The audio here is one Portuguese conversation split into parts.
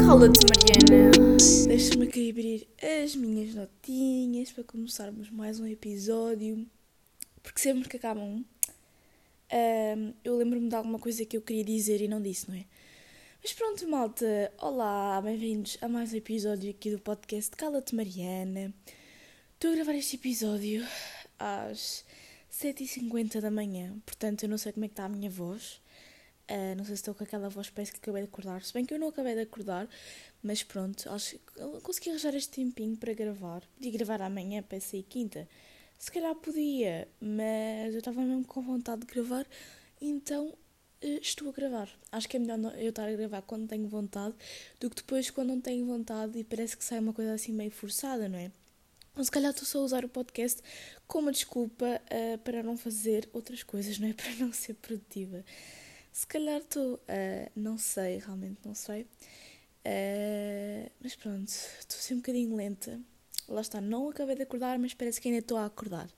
Cala-te, Mariana. Deixa-me aqui abrir as minhas notinhas para começarmos mais um episódio. Porque sempre que acaba um, um, eu lembro-me de alguma coisa que eu queria dizer e não disse, não é? Mas pronto, malta. Olá, bem-vindos a mais um episódio aqui do podcast Cala-te, Mariana. Estou a gravar este episódio às 7h50 da manhã, portanto eu não sei como é que está a minha voz. Uh, não sei se estou com aquela voz, parece que acabei de acordar. Se bem que eu não acabei de acordar, mas pronto, acho que consegui arranjar este tempinho para gravar. Podia gravar amanhã para sair quinta. Se calhar podia, mas eu estava mesmo com vontade de gravar, então uh, estou a gravar. Acho que é melhor eu estar a gravar quando tenho vontade do que depois quando não tenho vontade e parece que sai uma coisa assim meio forçada, não é? Ou se calhar estou só a usar o podcast como desculpa uh, para não fazer outras coisas, não é? Para não ser produtiva. Se calhar estou, uh, não sei, realmente não sei. Uh, mas pronto, estou assim um bocadinho lenta. Lá está, não acabei de acordar, mas parece que ainda estou a acordar.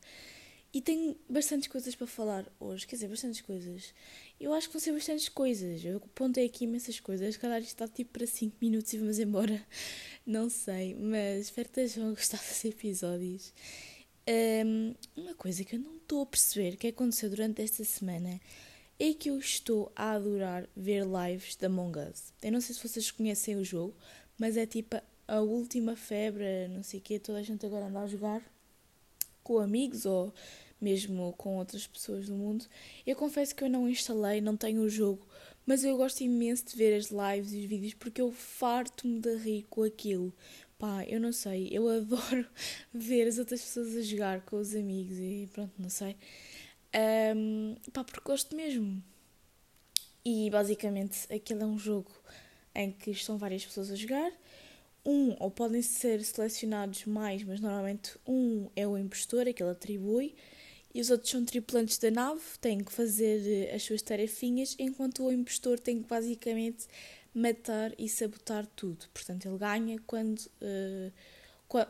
E tenho bastantes coisas para falar hoje, quer dizer, bastantes coisas. Eu acho que vão ser bastantes coisas. Eu apontei aqui imensas coisas. Se calhar isto está tipo para 5 minutos e vamos embora. Não sei, mas espero que estejam a gostar desses episódios. Um, uma coisa que eu não estou a perceber que aconteceu durante esta semana é que eu estou a adorar ver lives da Among Us. Eu não sei se vocês conhecem o jogo, mas é tipo a última febre, não sei o que, toda a gente agora anda a jogar com amigos ou mesmo com outras pessoas do mundo. Eu confesso que eu não instalei, não tenho o jogo, mas eu gosto imenso de ver as lives e os vídeos porque eu farto-me de rir com aquilo. Pá, eu não sei, eu adoro ver as outras pessoas a jogar com os amigos e pronto, não sei. Um, pá, porque gosto mesmo. E basicamente aquele é um jogo em que estão várias pessoas a jogar. Um, ou podem ser selecionados mais, mas normalmente um é o impostor, aquele atribui, e os outros são tripulantes da nave, têm que fazer eh, as suas tarefinhas, enquanto o impostor tem que basicamente matar e sabotar tudo. Portanto, ele ganha quando. Uh,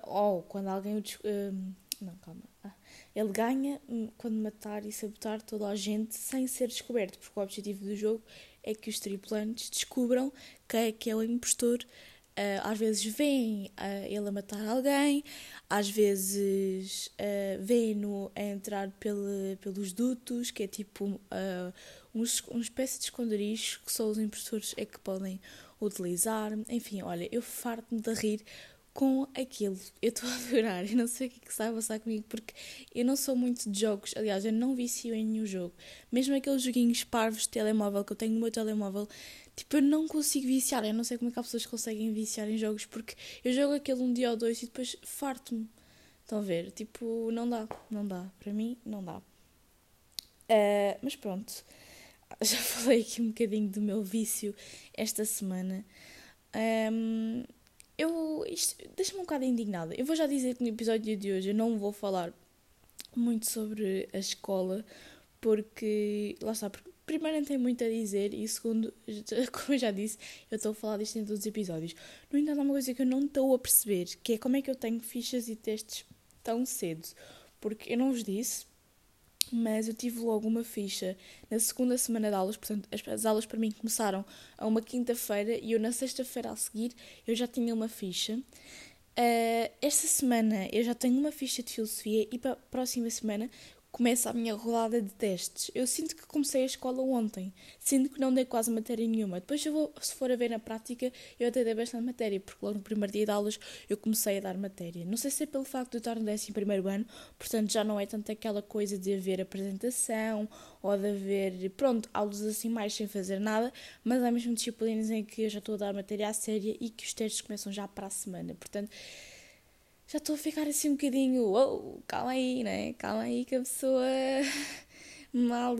ou quando alguém o. Uh, não, calma. Ah, ele ganha hum, quando matar e sabotar toda a gente sem ser descoberto, porque o objetivo do jogo é que os tripulantes descubram quem é que é o impostor. Uh, às vezes veem uh, ele a matar alguém, às vezes uh, veem-no a entrar pelo, pelos dutos, que é tipo uh, uns, uma espécie de esconderijo que só os impostores é que podem utilizar. Enfim, olha, eu farto-me de rir com aquilo. Eu estou a adorar. Eu não sei o que, é que está a passar comigo porque eu não sou muito de jogos. Aliás, eu não vicio em nenhum jogo. Mesmo aqueles joguinhos parvos de telemóvel que eu tenho no meu telemóvel, tipo, eu não consigo viciar. Eu não sei como é que as pessoas conseguem viciar em jogos porque eu jogo aquele um dia ou dois e depois farto-me. Estão a ver? Tipo, não dá. Não dá. Para mim, não dá. Uh, mas pronto. Já falei aqui um bocadinho do meu vício esta semana. Um, eu. Isto deixa-me um bocado indignada. Eu vou já dizer que no episódio de hoje eu não vou falar muito sobre a escola, porque. Lá está, porque primeiro não tem muito a dizer e segundo, como eu já disse, eu estou a falar disto em todos os episódios. No entanto, há uma coisa que eu não estou a perceber, que é como é que eu tenho fichas e testes tão cedo. Porque eu não vos disse, mas eu tive logo uma ficha na segunda semana de aulas, portanto, as, as aulas para mim começaram a uma quinta-feira e eu na sexta-feira a seguir eu já tinha uma ficha. Uh, esta semana eu já tenho uma ficha de filosofia e para a próxima semana começa a minha rodada de testes. Eu sinto que comecei a escola ontem, sinto que não dei quase matéria nenhuma. Depois, eu vou, se for a ver na prática, eu até dei bastante matéria, porque logo no primeiro dia de aulas eu comecei a dar matéria. Não sei se é pelo facto de eu estar no 11 ano, portanto já não é tanto aquela coisa de haver apresentação ou de haver, pronto, aulas assim mais sem fazer nada, mas há mesmo disciplinas em que eu já estou a dar matéria à séria e que os testes começam já para a semana. Portanto já estou a ficar assim um bocadinho, oh, calma aí, né? Calma aí que a pessoa mal,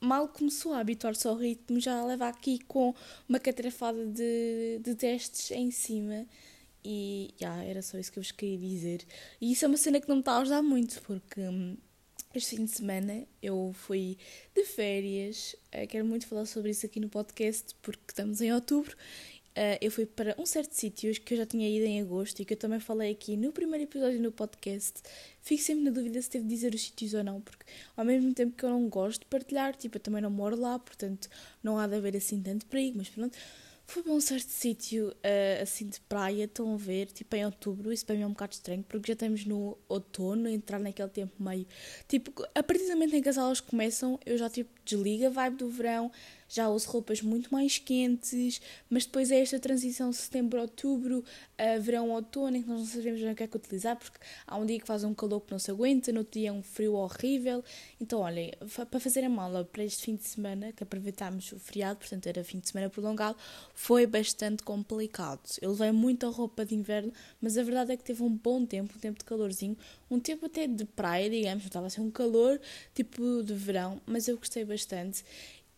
mal começou a habituar-se ao ritmo, já leva aqui com uma catrafada de, de testes em cima. E já, era só isso que eu vos queria dizer. E isso é uma cena que não me está a ajudar muito, porque hum, este fim de semana eu fui de férias. Eu quero muito falar sobre isso aqui no podcast, porque estamos em outubro uh, eu fui para um certo sítio que eu já tinha ido em agosto e que eu também falei aqui no primeiro episódio do podcast. Fico sempre na dúvida se devo dizer os sítios ou não, porque ao mesmo tempo que eu não gosto de partilhar, tipo, eu também não moro lá, portanto não há de haver assim tanto perigo, mas pronto. Fui para um certo sítio uh, assim de praia, estão a ver, tipo em outubro, isso para mim é um bocado estranho, porque já estamos no outono, entrar naquele tempo meio. Tipo, a partir do momento em que as aulas começam, eu já tipo desligo a vibe do verão, já uso roupas muito mais quentes, mas depois é esta transição setembro-outubro, verão-outono, em que nós não sabemos bem o que é que utilizar, porque há um dia que faz um calor que não se aguenta, no outro dia é um frio horrível. Então, olhem, para fazer a mala para este fim de semana, que aproveitámos o feriado, portanto era fim de semana prolongado, foi bastante complicado. Eu levei muita roupa de inverno, mas a verdade é que teve um bom tempo, um tempo de calorzinho, um tempo até de praia, digamos, não estava a ser um calor tipo de verão, mas eu gostei bastante.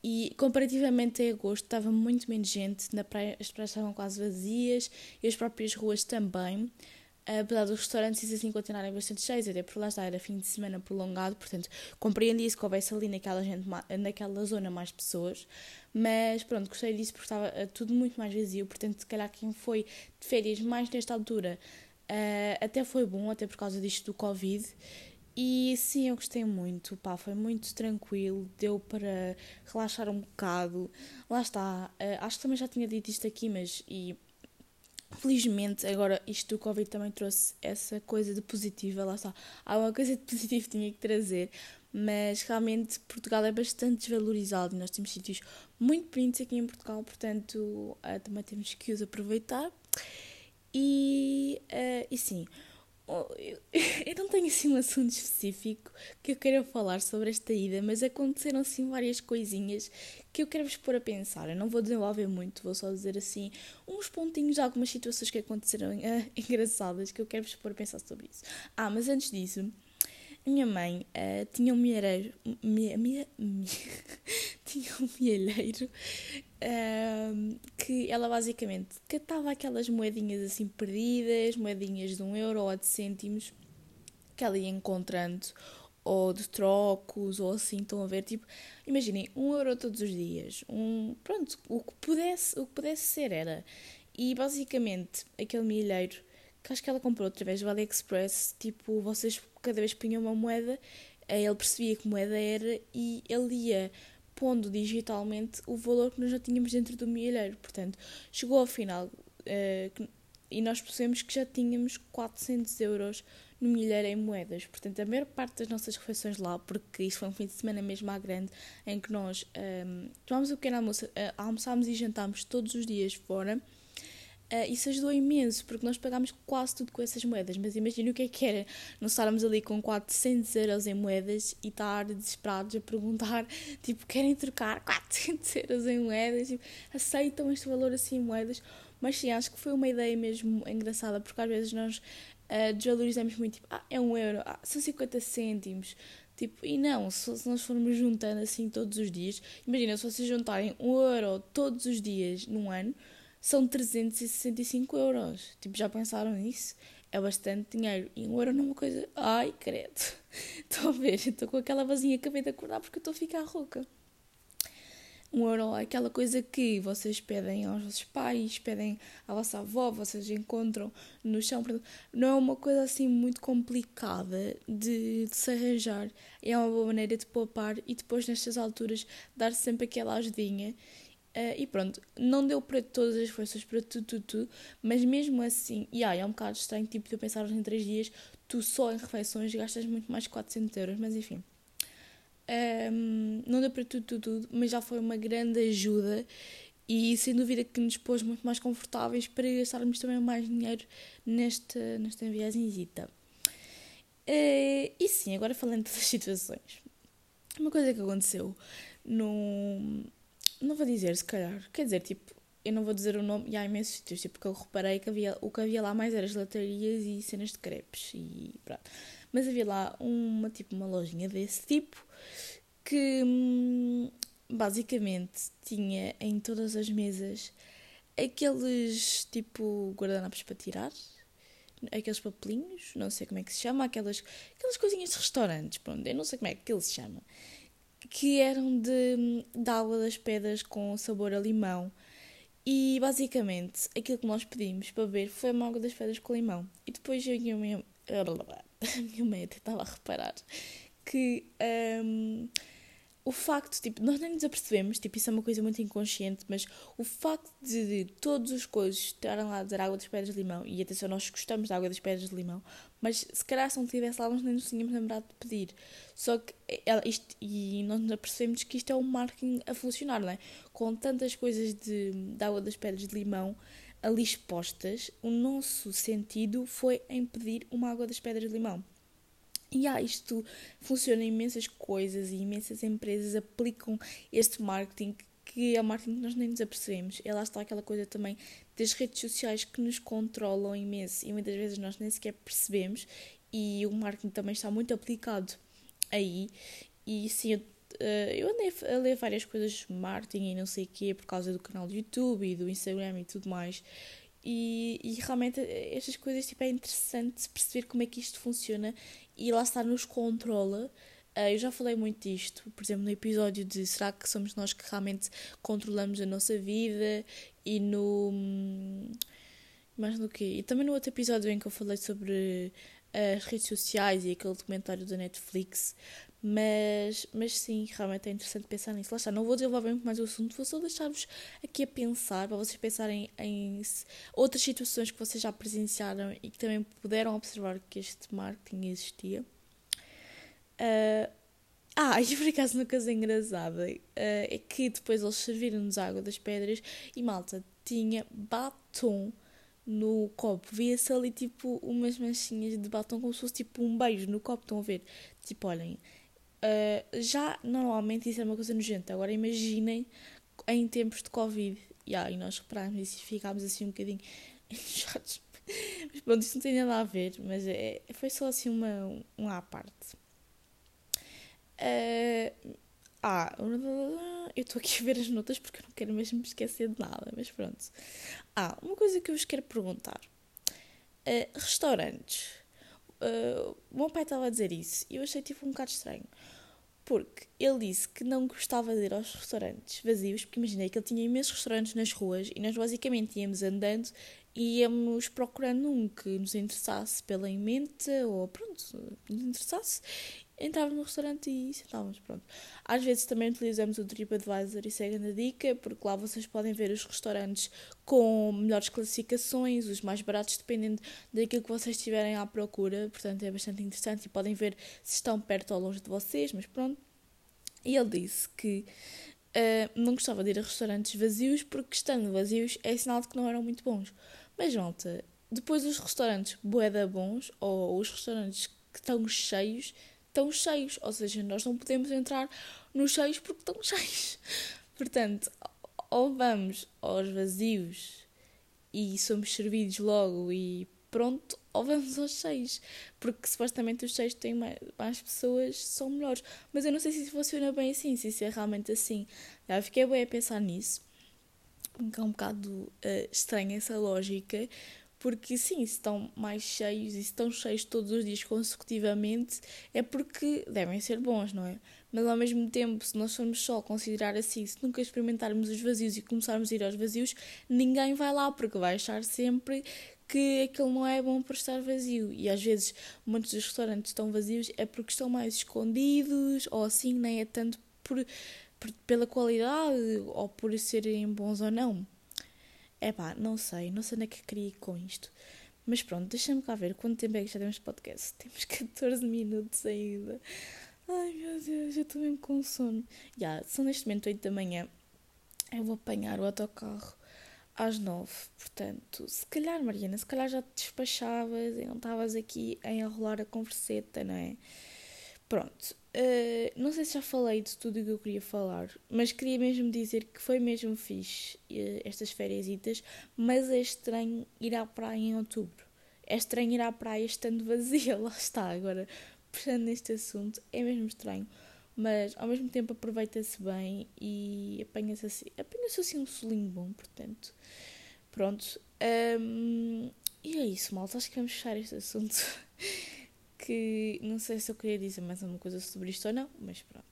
E comparativamente a agosto estava muito menos gente, na praia as praias estavam quase vazias e as próprias ruas também. Apesar dos restaurantes e assim continuarem bastante cheios, até por lá está, era fim de semana prolongado, portanto compreendi isso que houvesse ali naquela, gente, naquela zona mais pessoas, mas pronto, gostei disso porque estava eh, tudo muito mais vazio, portanto se calhar quem foi de férias mais nesta altura uh, até foi bom, até por causa disto do Covid, e sim, eu gostei muito, pá, foi muito tranquilo, deu para relaxar um bocado. Lá está, uh, acho que também já tinha dito isto aqui, mas e felizmente agora isto do Covid também trouxe essa coisa de positiva, lá está. Há uma coisa de positivo que tinha que trazer, mas realmente Portugal é bastante desvalorizado e nós temos sítios muito bonitos aqui em Portugal, portanto uh, também temos que os aproveitar. E, uh, e sim, eu não tenho assim um assunto específico que eu queira falar sobre esta ida, mas aconteceram assim várias coisinhas que eu quero vos pôr a pensar. Eu não vou desenvolver muito, vou só dizer assim uns pontinhos de algumas situações que aconteceram uh, engraçadas que eu quero vos pôr a pensar sobre isso. Ah, mas antes disso, minha mãe uh, tinha um milheiro. Minha, minha, minha tinha um milheiro uh, que ela basicamente catava aquelas moedinhas assim perdidas, moedinhas de um euro ou de cêntimos que ela ia encontrando, ou de trocos, ou assim, estão a ver, tipo, imaginem, um euro todos os dias, um, pronto, o que pudesse, o que pudesse ser era. E basicamente, aquele milheiro que acho que ela comprou através do AliExpress, tipo, vocês cada vez que punham uma moeda, ele percebia que moeda era e ele ia pondo digitalmente o valor que nós já tínhamos dentro do milheiro. Portanto, chegou ao final uh, e nós percebemos que já tínhamos 400 euros no milheiro em moedas. Portanto, a maior parte das nossas refeições lá, porque isso foi um fim de semana mesmo à grande, em que nós um, ehm, tomámos o pequeno almoço, uh, almoçámos e jantámos todos os dias fora Uh, isso ajudou imenso, porque nós pagámos quase tudo com essas moedas. Mas imagina o que é que era nós estarmos ali com 400 euros em moedas e estar desesperados a perguntar, tipo, querem trocar 400 euros em moedas? Tipo, aceitam este valor assim em moedas? Mas sim, acho que foi uma ideia mesmo engraçada, porque às vezes nós uh, desvalorizamos muito, tipo, ah, é um euro, ah, são 50 cêntimos. Tipo, e não, se, se nós formos juntando assim todos os dias, imagina, se vocês juntarem um euro todos os dias num ano, são 365 euros. Tipo, já pensaram nisso? É bastante dinheiro. E um euro numa coisa. Ai, credo. Estou a ver, estou com aquela vazinha, acabei de acordar porque estou a ficar rouca. Um euro é aquela coisa que vocês pedem aos vossos pais, pedem à vossa avó, vocês encontram no chão. Não é uma coisa assim muito complicada de, de se arranjar. É uma boa maneira de poupar e depois, nestas alturas, dar sempre aquela ajudinha Uh, e pronto, não deu para todas as forças, para tudo, tudo, tudo, mas mesmo assim, e yeah, é um bocado estranho, tipo, eu pensar em 3 dias, tu só em refeições gastas muito mais de 400 euros, mas enfim. Um, ehm, não deu para tudo, tudo, tudo, mas já foi uma grande ajuda e sem dúvida que nos pôs muito mais confortáveis para gastarmos também mais dinheiro nesta, nesta viagemzita. Uh, e sim, agora falando das situações. Uma coisa que aconteceu no, não vou dizer, se calhar. Quer dizer, tipo, eu não vou dizer o nome, e há imensos sítios, tipo, que eu reparei que havia, o que havia lá mais era gelatarias e cenas de crepes e pronto. Mas havia lá uma, tipo, uma lojinha desse tipo que hum, basicamente tinha em todas as mesas aqueles, tipo, guardanapos para tirar, aqueles papelinhos, não sei como é que se chama, aquelas, aquelas coisinhas de restaurantes, pronto, eu não sei como é que ele se chama que eram de, de água das pedras com sabor a limão. E basicamente aquilo que nós pedimos para beber foi uma água das pedras com limão. E depois eu e a minha, a minha até estava a reparar que um, o facto, tipo, nós nem nos apercebemos, tipo, isso é uma coisa muito inconsciente, mas o facto de, de todos os coisas estarem lá a dizer água das pedras de limão, e atenção, nós gostamos da água das pedras de limão, mas se calhar se não tivesse lá, nós nem nos tínhamos lembrado de pedir. Só que ela, isto, e nós nos apercebemos que isto é um marketing a funcionar, não é? Com tantas coisas de, de água das pedras de limão ali expostas, o nosso sentido foi em pedir uma água das pedras de limão. E ah, isto funciona em imensas coisas e imensas empresas aplicam este marketing que é marketing que nós nem nos apercebemos. E lá está aquela coisa também das redes sociais que nos controlam imenso e muitas vezes nós nem sequer percebemos e o marketing também está muito aplicado aí. E sim, eu, eh, eu andei a ler várias coisas de marketing e não sei o quê por causa do canal do YouTube e do Instagram e tudo mais. E, e realmente estas coisas tipo, é interessante perceber como é que isto funciona e lá está, nos controla. Uh, eu já falei muito disto, por exemplo, no episódio de será que somos nós que realmente controlamos a nossa vida e no. Hum, mais no quê? E também no outro episódio em que eu falei sobre as redes sociais e aquele documentário da Netflix. Mas, mas sim, realmente é interessante pensar nisso. Lá está, não vou desenvolver muito mais o assunto, vou só deixar-vos aqui a pensar, para vocês pensarem em outras situações que vocês já presenciaram e que também puderam observar que este marketing existia. Uh, ah, e por acaso uma coisa engraçada uh, é que depois eles serviram-nos água das pedras e malta tinha batom no copo. Via-se ali tipo umas manchinhas de batom como se fosse tipo um beijo no copo. Estão a ver? Tipo, olhem, Uh, já normalmente isso é uma coisa nojenta. Agora imaginem em tempos de Covid. Yeah, e nós reparámos isso e ficámos assim um bocadinho mas pronto, isso não tem nada a ver, mas é, foi só assim uma, uma à parte. Uh, ah, eu estou aqui a ver as notas porque eu não quero mesmo me esquecer de nada, mas pronto. Ah, uma coisa que eu vos quero perguntar: uh, restaurantes. Uh, o meu pai estava a dizer isso e eu achei tipo um bocado estranho. Porque ele disse que não gostava de ir aos restaurantes vazios, porque imaginei que ele tinha imensos restaurantes nas ruas e nós basicamente íamos andando e íamos procurando um que nos interessasse pela emenda ou pronto, nos interessasse. Entrávamos no restaurante e sentávamos, pronto. Às vezes também utilizamos o TripAdvisor, isso é grande dica, porque lá vocês podem ver os restaurantes com melhores classificações, os mais baratos, dependendo daquilo que vocês estiverem à procura, portanto é bastante interessante e podem ver se estão perto ou longe de vocês, mas pronto. E ele disse que uh, não gostava de ir a restaurantes vazios porque, estando vazios, é sinal de que não eram muito bons. Mas, malta, depois os restaurantes boeda bons ou os restaurantes que estão cheios, estão cheios. Ou seja, nós não podemos entrar nos cheios porque estão cheios. Portanto, ou vamos aos vazios e somos servidos logo e pronto, ou vamos aos seis, porque supostamente os seis têm mais, mais pessoas, são melhores. Mas eu não sei se isso funciona bem assim, se isso é realmente assim. Já fiquei bem a pensar nisso, porque é um bocado uh, estranha essa lógica, porque sim, estão mais cheios e estão cheios todos os dias consecutivamente, é porque devem ser bons, não é? Mas ao mesmo tempo, se nós formos só considerar assim, se nunca experimentarmos os vazios e começarmos a ir aos vazios, ninguém vai lá, porque vai achar sempre que aquilo não é bom por estar vazio. E às vezes muitos dos restaurantes estão vazios é porque estão mais escondidos, ou assim, nem é tanto por, por pela qualidade ou por serem bons ou não. É pá, não sei, não sei onde é que queria ir com isto. Mas pronto, deixa-me cá ver quanto tempo é que já temos de podcast. Temos 14 minutos ainda. Ai meu Deus, eu estou mesmo com sono. Já, são neste momento 8 da manhã. Eu vou apanhar o autocarro às nove. Portanto, se calhar, Mariana, se calhar já te despachavas e não estavas aqui a enrolar a converseta, não é? Pronto. Uh, não sei se já falei de tudo o que eu queria falar, mas queria mesmo dizer que foi mesmo fixe uh, estas férias, mas é estranho ir à praia em outubro. É estranho ir à praia estando vazia, lá está. Agora, puxando neste assunto, é mesmo estranho mas ao mesmo tempo aproveita-se bem e apanha-se assim, apanha assim um solinho bom, portanto. Pronto. Um, e é isso, malta. Acho que vamos fechar este assunto. que não sei se eu queria dizer mais alguma coisa sobre isto ou não, mas pronto.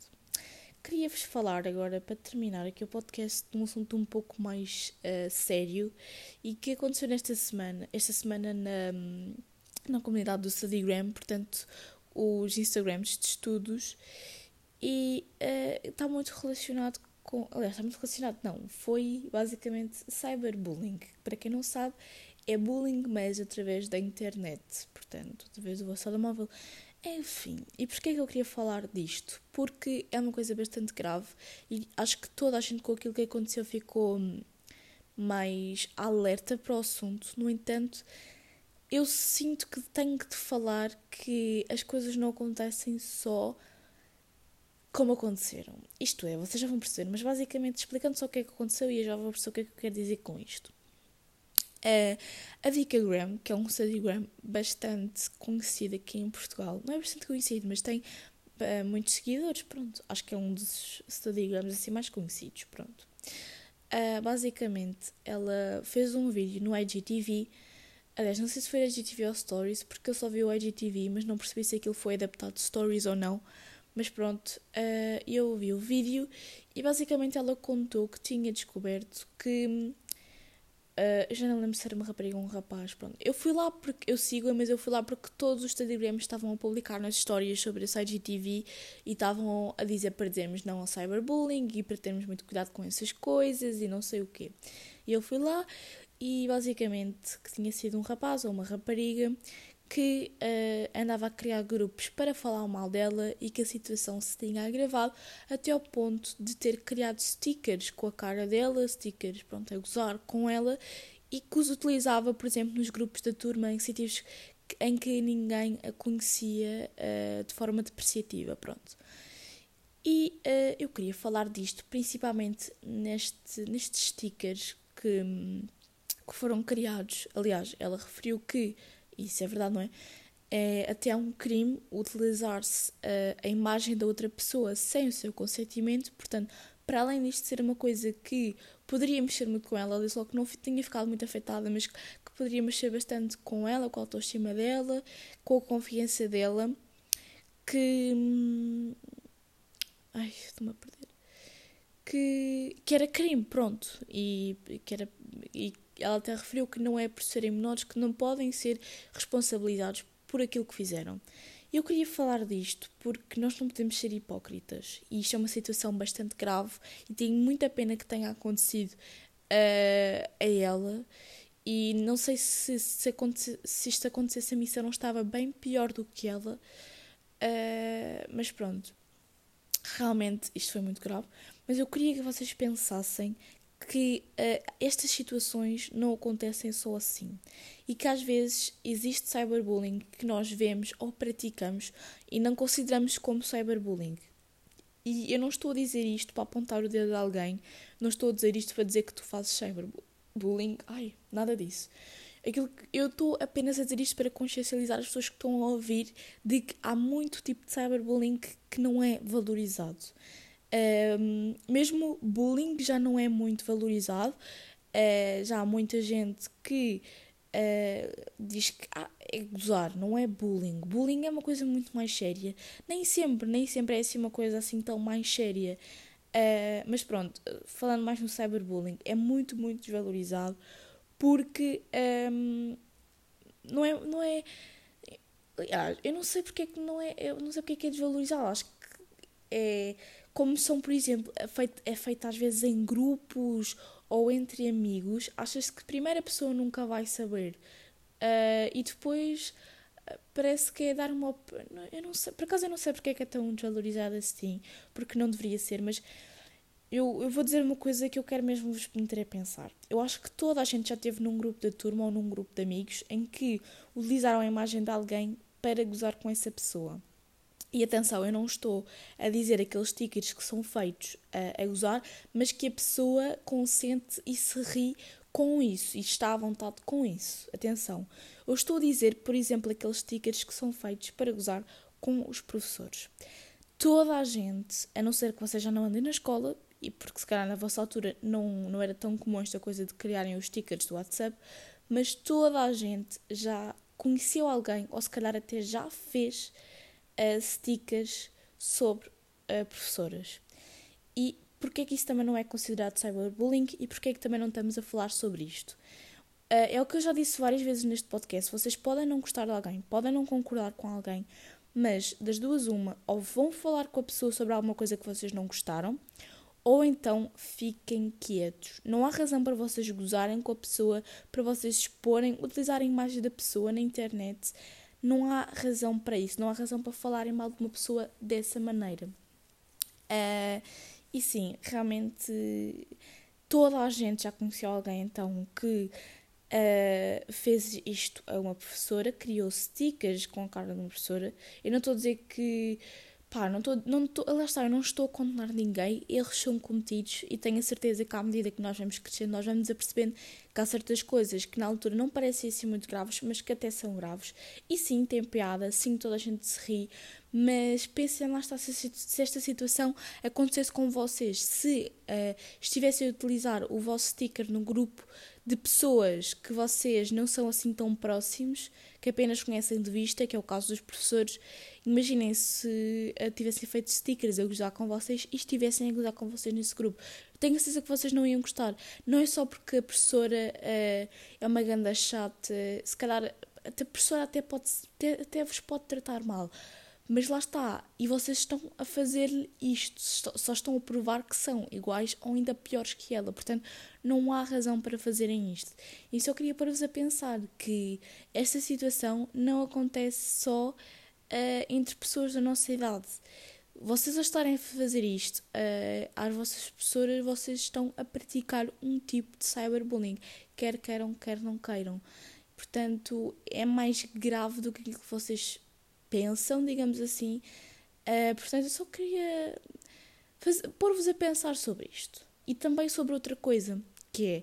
queria-vos falar agora, para terminar aqui o podcast, de um assunto um pouco mais uh, sério e que aconteceu nesta semana, esta semana na, na comunidade do Studygram, portanto, os Instagrams de estudos, e uh, está muito relacionado com. Aliás, está muito relacionado, não, foi basicamente cyberbullying. Para quem não sabe, é bullying, mas através da internet, portanto, através do vosso telemóvel. Enfim, e porquê é que eu queria falar disto? Porque é uma coisa bastante grave e acho que toda a gente com aquilo que aconteceu ficou mais alerta para o assunto. No entanto, eu sinto que tenho que te falar que as coisas não acontecem só como aconteceram. Isto é, vocês já vão perceber, mas basicamente explicando só o que é que aconteceu e eu já vou perceber o que é que eu quero dizer com isto. Uh, a Dicagram, que é um studygram bastante conhecido aqui em Portugal, não é bastante conhecido, mas tem uh, muitos seguidores, pronto. Acho que é um dos studygrams assim mais conhecidos, pronto. Uh, basicamente, ela fez um vídeo no IGTV. Aliás, não sei se foi IGTV ou Stories, porque eu só vi o IGTV, mas não percebi se aquilo foi adaptado Stories ou não. Mas pronto, uh, eu vi o vídeo e basicamente ela contou que tinha descoberto que Uh, já não lembro se era uma rapariga ou um rapaz. Pronto. Eu fui lá porque eu sigo, mas eu fui lá porque todos os Instagrams estavam a publicar nas histórias sobre a IGTV e estavam a dizer para dizermos não ao cyberbullying e para termos muito cuidado com essas coisas e não sei o quê. E eu fui lá e basicamente que tinha sido um rapaz ou uma rapariga que uh, andava a criar grupos para falar mal dela e que a situação se tinha agravado até ao ponto de ter criado stickers com a cara dela, stickers pronto, a gozar com ela e que os utilizava, por exemplo, nos grupos da turma em sítios em que ninguém a conhecia uh, de forma depreciativa, pronto. E uh, eu queria falar disto principalmente neste, nestes stickers que, que foram criados. Aliás, ela referiu que isso é verdade, não é? É até um crime utilizar-se uh, a imagem da outra pessoa sem o seu consentimento, portanto, para além disto ser uma coisa que poderia mexer muito com ela, ela disse logo que não tinha ficado muito afetada, mas que, que poderia mexer bastante com ela, com a autoestima dela, com a confiança dela, que. Hum, ai, estou-me a perder. Que, que era crime, pronto, e que era. E ela até referiu que não é por serem menores que não podem ser responsabilizados por aquilo que fizeram. Eu queria falar disto porque nós não podemos ser hipócritas e isto é uma situação bastante grave e tenho muita pena que tenha acontecido uh, a ela. E não sei se, se, se isto acontecesse a eu não estava bem pior do que ela. Uh, mas pronto, realmente isto foi muito grave. Mas eu queria que vocês pensassem que uh, estas situações não acontecem só assim e que às vezes existe cyberbullying que nós vemos ou praticamos e não consideramos como cyberbullying. E eu não estou a dizer isto para apontar o dedo a alguém, não estou a dizer isto para dizer que tu fazes cyberbullying, ai, nada disso. Aquilo que eu estou apenas a dizer isto para consciencializar as pessoas que estão a ouvir de que há muito tipo de cyberbullying que não é valorizado. Um, mesmo bullying já não é muito valorizado. Uh, já há muita gente que uh, diz que ah, é gozar, não é bullying. Bullying é uma coisa muito mais séria. Nem sempre, nem sempre é assim uma coisa assim tão mais séria. Uh, mas pronto, falando mais no cyberbullying, é muito, muito desvalorizado porque um, não é. Não é eu não sei porque é que não é. Eu não sei porque é que é desvalorizado. Acho que é como são, por exemplo, é feito, é feito às vezes em grupos ou entre amigos, achas que a primeira pessoa nunca vai saber uh, e depois uh, parece que é dar uma. Eu não sei, por acaso eu não sei porque é que é tão desvalorizada assim, porque não deveria ser, mas eu, eu vou dizer uma coisa que eu quero mesmo vos meter a pensar. Eu acho que toda a gente já teve num grupo de turma ou num grupo de amigos em que utilizaram a imagem de alguém para gozar com essa pessoa. E atenção, eu não estou a dizer aqueles stickers que são feitos a, a usar, mas que a pessoa consente e se ri com isso e está à vontade com isso. Atenção, eu estou a dizer, por exemplo, aqueles stickers que são feitos para gozar com os professores. Toda a gente, a não ser que vocês já não andem na escola, e porque se calhar na vossa altura não, não era tão comum esta coisa de criarem os stickers do WhatsApp, mas toda a gente já conheceu alguém, ou se calhar até já fez uh, stickers sobre uh, professoras. e porque é que isso também não é considerado cyberbullying e porque é que também não estamos a falar sobre isto. Uh, é o que eu já disse várias vezes neste podcast. Vocês podem não gostar de alguém, podem não concordar com alguém, mas das duas, uma, ou vão falar com a pessoa sobre alguma coisa que vocês não gostaram, ou então fiquem quietos. Não há razão para vocês gozarem com a pessoa, para vocês exporem, utilizarem a imagem da pessoa na internet. Não há razão para isso, não há razão para falarem mal de uma pessoa dessa maneira. Uh, e sim, realmente toda a gente já conheceu alguém então que uh, fez isto a uma professora, criou stickers com a cara de uma professora. Eu não estou a dizer que. Pá, não estou. Não lá está, eu não estou a condenar ninguém. Eles são cometidos e tenho a certeza que à medida que nós vamos crescendo, nós vamos apercebendo que há certas coisas que na altura não parecem assim muito graves, mas que até são graves. E sim, tem piada, sim, toda a gente se ri, mas pensem lá está, se, esta situação acontecesse com vocês, se uh, estivessem a utilizar o vosso sticker no grupo de pessoas que vocês não são assim tão próximos, que apenas conhecem de vista, que é o caso dos professores. Imaginem se uh, tivessem feito stickers a gozar com vocês e estivessem a gozar com vocês nesse grupo. Tenho a certeza que vocês não iam gostar. Não é só porque a professora uh, é uma ganda chata, se calhar a professora até, pode, até, até vos pode tratar mal. Mas lá está, e vocês estão a fazer isto, só estão a provar que são iguais ou ainda piores que ela, portanto não há razão para fazerem isto. E só queria pôr-vos a pensar que esta situação não acontece só uh, entre pessoas da nossa idade. Vocês a estarem a fazer isto uh, às vossas professoras, vocês estão a praticar um tipo de cyberbullying, quer queiram, quer não queiram. Portanto, é mais grave do que aquilo que vocês pensam, digamos assim. Uh, portanto, eu só queria pôr-vos a pensar sobre isto. E também sobre outra coisa, que é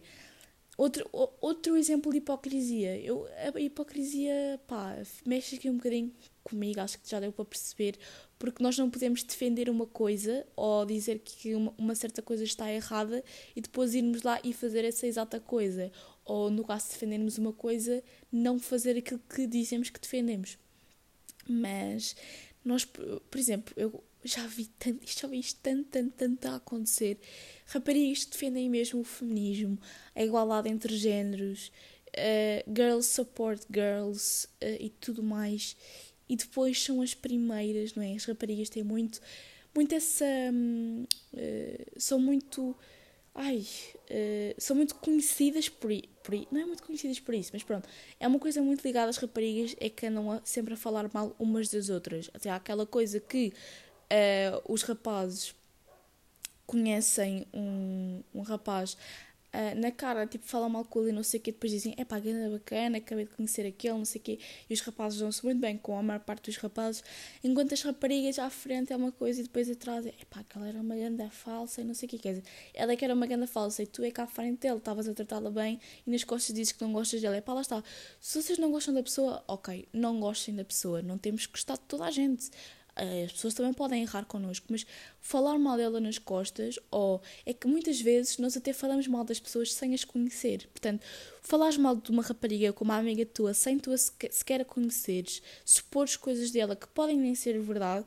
outro, outro exemplo de hipocrisia. Eu, a hipocrisia, pá, mexe aqui um bocadinho comigo, acho que já deu para perceber, porque nós não podemos defender uma coisa ou dizer que uma, uma certa coisa está errada e depois irmos lá e fazer essa exata coisa. Ou, no caso de defendermos uma coisa, não fazer aquilo que dizemos que defendemos. Mas nós, por exemplo, eu já vi tanto, já vi isto tanto, tanto, tanto a acontecer. Raparigas defendem mesmo o feminismo, a igualdade entre géneros, uh, girls support girls uh, e tudo mais. E depois são as primeiras, não é? As raparigas têm muito, muito essa. Uh, são muito ai, uh, são muito conhecidas por, por não é muito conhecidas por isso, mas pronto, é uma coisa muito ligada às raparigas, é que andam a, sempre a falar mal umas das outras. Até há aquela coisa que uh, os rapazes conhecem um, um rapaz uh, na cara, tipo, falam mal com ele e não sei o quê, depois dizem, é pá, grande bacana, acabei de conhecer aquele, não sei o quê, e os rapazes dão-se muito bem com a maior parte dos rapazes, enquanto as raparigas à frente é uma coisa e depois atrás é, é pá, aquela era uma ganda falsa e não sei o quê, quer dizer, ela é que era uma ganda falsa e tu é cá à frente dele, estavas a tratá-la bem e nas costas dizes que não gostas dela, é pá, lá está, se vocês não gostam da pessoa, ok, não gostem da pessoa, não temos que gostar de toda a gente, as pessoas também podem errar connosco, mas falar mal dela nas costas, ou é que muitas vezes nós até falamos mal das pessoas sem as conhecer. Portanto, falares mal de uma rapariga como uma amiga tua sem tu a sequer a conheceres, supores coisas dela que podem nem ser verdade,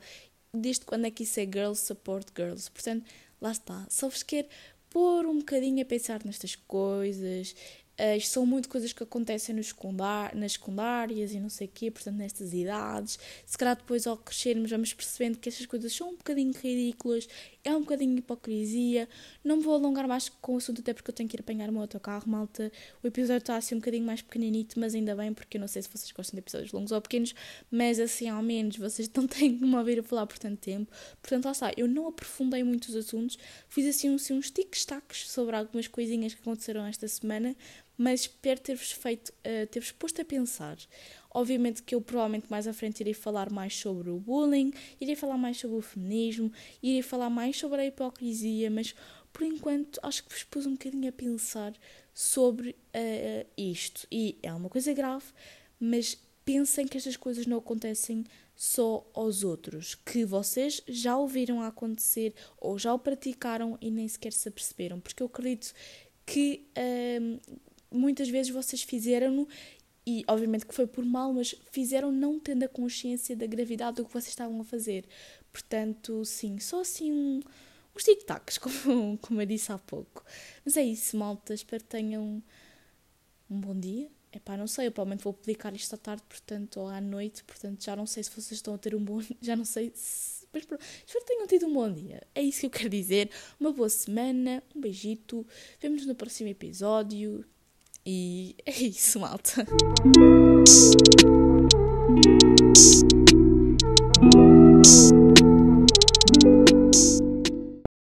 desde quando é que isso é girls support girls. Portanto, lá está. Só vos quer pôr um bocadinho a pensar nestas coisas, Uh, isto são muito coisas que acontecem secundar, nas secundárias e não sei o quê, portanto, nestas idades. Se calhar depois ao crescermos vamos percebendo que estas coisas são um bocadinho ridículas, é um bocadinho hipocrisia. Não me vou alongar mais com o assunto, até porque eu tenho que ir apanhar o meu autocarro, malta. O episódio está assim um bocadinho mais pequeninito, mas ainda bem, porque eu não sei se vocês gostam de episódios longos ou pequenos, mas assim, ao menos, vocês não têm que me ouvir a falar por tanto tempo. Portanto, lá está, eu não aprofundei muitos assuntos, fiz assim, assim uns tic-tacs sobre algumas coisinhas que aconteceram esta semana, mas espero ter-vos feito, uh, ter-vos posto a pensar. Obviamente que eu provavelmente mais à frente irei falar mais sobre o bullying, irei falar mais sobre o feminismo, irei falar mais sobre a hipocrisia, mas por enquanto acho que vos pus um bocadinho a pensar sobre uh, isto. E é uma coisa grave, mas pensem que estas coisas não acontecem só aos outros, que vocês já ouviram acontecer ou já o praticaram e nem sequer se aperceberam, porque eu acredito que uh, muitas vezes vocês fizeram-no e obviamente que foi por mal, mas fizeram não tendo a consciência da gravidade do que vocês estavam a fazer. Portanto, sim, só assim um, uns tic-tacs, como, como eu disse há pouco. Mas é isso, malta. Espero que tenham um bom dia. É pá, não sei, eu provavelmente vou publicar isto à tarde, portanto, ou à noite, portanto, já não sei se vocês estão a ter um bom. Já não sei se. Mas espero que tenham tido um bom dia. É isso que eu quero dizer. Uma boa semana, um beijito. Vemo-nos no próximo episódio. E é isso, malta.